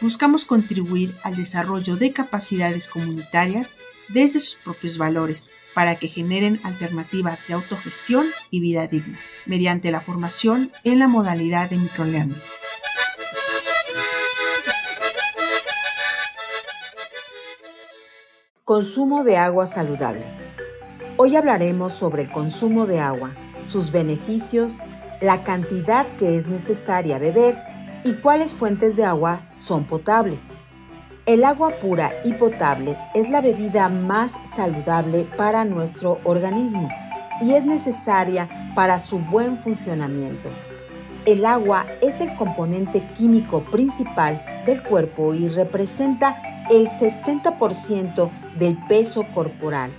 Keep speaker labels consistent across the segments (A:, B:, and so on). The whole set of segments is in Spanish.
A: buscamos contribuir al desarrollo de capacidades comunitarias desde sus propios valores para que generen alternativas de autogestión y vida digna, mediante la formación en la modalidad de microlearning.
B: Consumo de agua saludable. Hoy hablaremos sobre el consumo de agua, sus beneficios, la cantidad que es necesaria beber y cuáles fuentes de agua son potables. El agua pura y potable es la bebida más saludable para nuestro organismo y es necesaria para su buen funcionamiento. El agua es el componente químico principal del cuerpo y representa el 60% del peso corporal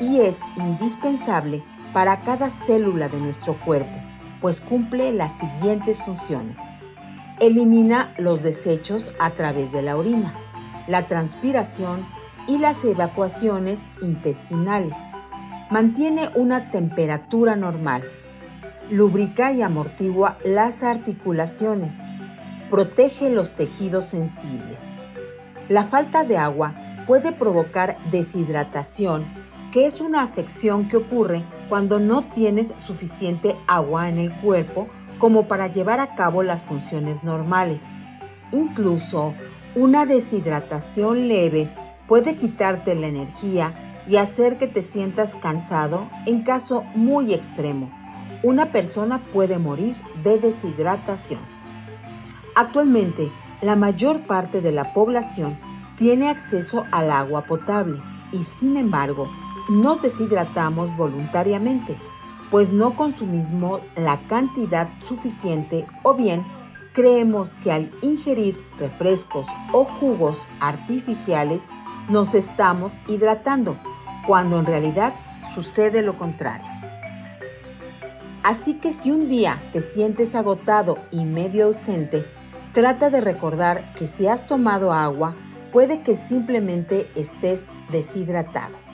B: y es indispensable para cada célula de nuestro cuerpo, pues cumple las siguientes funciones. Elimina los desechos a través de la orina, la transpiración y las evacuaciones intestinales. Mantiene una temperatura normal. Lubrica y amortigua las articulaciones. Protege los tejidos sensibles. La falta de agua puede provocar deshidratación, que es una afección que ocurre cuando no tienes suficiente agua en el cuerpo como para llevar a cabo las funciones normales. Incluso una deshidratación leve puede quitarte la energía y hacer que te sientas cansado en caso muy extremo. Una persona puede morir de deshidratación. Actualmente, la mayor parte de la población tiene acceso al agua potable y sin embargo nos deshidratamos voluntariamente pues no consumimos la cantidad suficiente o bien creemos que al ingerir refrescos o jugos artificiales nos estamos hidratando, cuando en realidad sucede lo contrario. Así que si un día te sientes agotado y medio ausente, trata de recordar que si has tomado agua, puede que simplemente estés deshidratado.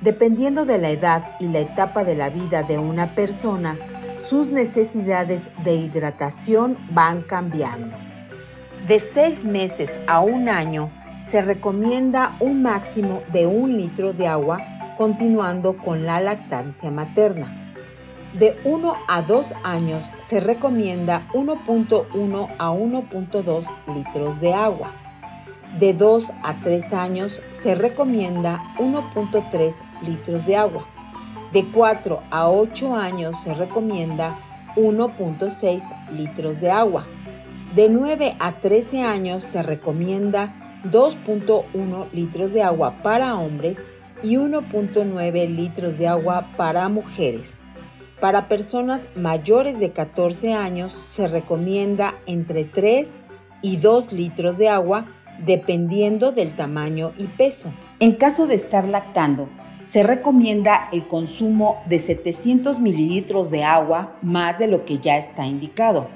B: Dependiendo de la edad y la etapa de la vida de una persona, sus necesidades de hidratación van cambiando. De seis meses a un año se recomienda un máximo de un litro de agua continuando con la lactancia materna. De 1 a 2 años se recomienda 1.1 a 1.2 litros de agua. De 2 a 3 años se recomienda 1.3 litros de agua. De 4 a 8 años se recomienda 1.6 litros de agua. De 9 a 13 años se recomienda 2.1 litros de agua para hombres y 1.9 litros de agua para mujeres. Para personas mayores de 14 años se recomienda entre 3 y 2 litros de agua dependiendo del tamaño y peso. En caso de estar lactando, se recomienda el consumo de 700 mililitros de agua más de lo que ya está indicado.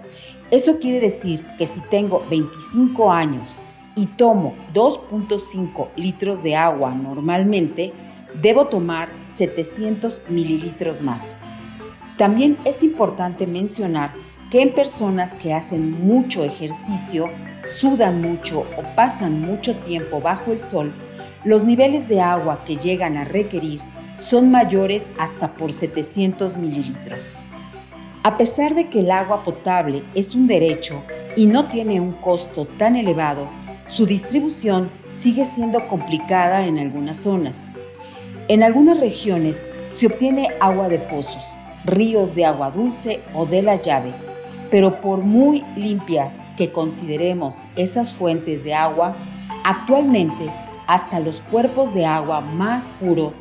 B: Eso quiere decir que si tengo 25 años y tomo 2.5 litros de agua normalmente, debo tomar 700 mililitros más. También es importante mencionar que en personas que hacen mucho ejercicio, sudan mucho o pasan mucho tiempo bajo el sol, los niveles de agua que llegan a requerir son mayores hasta por 700 mililitros. A pesar de que el agua potable es un derecho y no tiene un costo tan elevado, su distribución sigue siendo complicada en algunas zonas. En algunas regiones se obtiene agua de pozos, ríos de agua dulce o de la llave, pero por muy limpias que consideremos esas fuentes de agua, actualmente hasta los cuerpos de agua más puros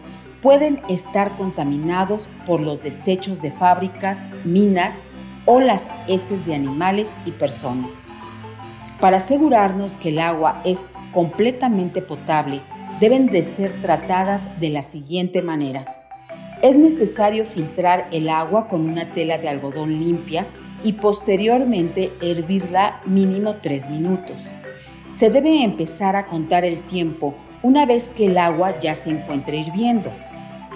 B: pueden estar contaminados por los desechos de fábricas, minas o las heces de animales y personas. Para asegurarnos que el agua es completamente potable, deben de ser tratadas de la siguiente manera. Es necesario filtrar el agua con una tela de algodón limpia y posteriormente hervirla mínimo 3 minutos. Se debe empezar a contar el tiempo una vez que el agua ya se encuentre hirviendo.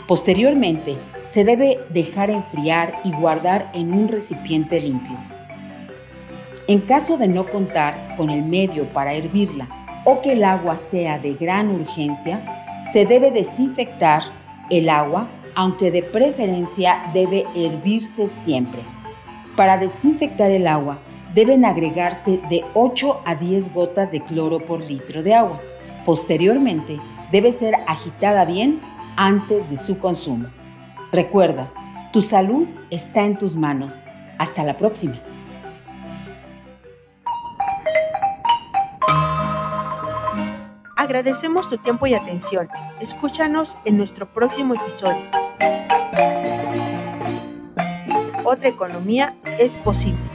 B: Posteriormente, se debe dejar enfriar y guardar en un recipiente limpio. En caso de no contar con el medio para hervirla o que el agua sea de gran urgencia, se debe desinfectar el agua, aunque de preferencia debe hervirse siempre. Para desinfectar el agua deben agregarse de 8 a 10 gotas de cloro por litro de agua. Posteriormente, debe ser agitada bien antes de su consumo. Recuerda, tu salud está en tus manos. Hasta la próxima.
A: Agradecemos tu tiempo y atención. Escúchanos en nuestro próximo episodio. Otra economía es posible.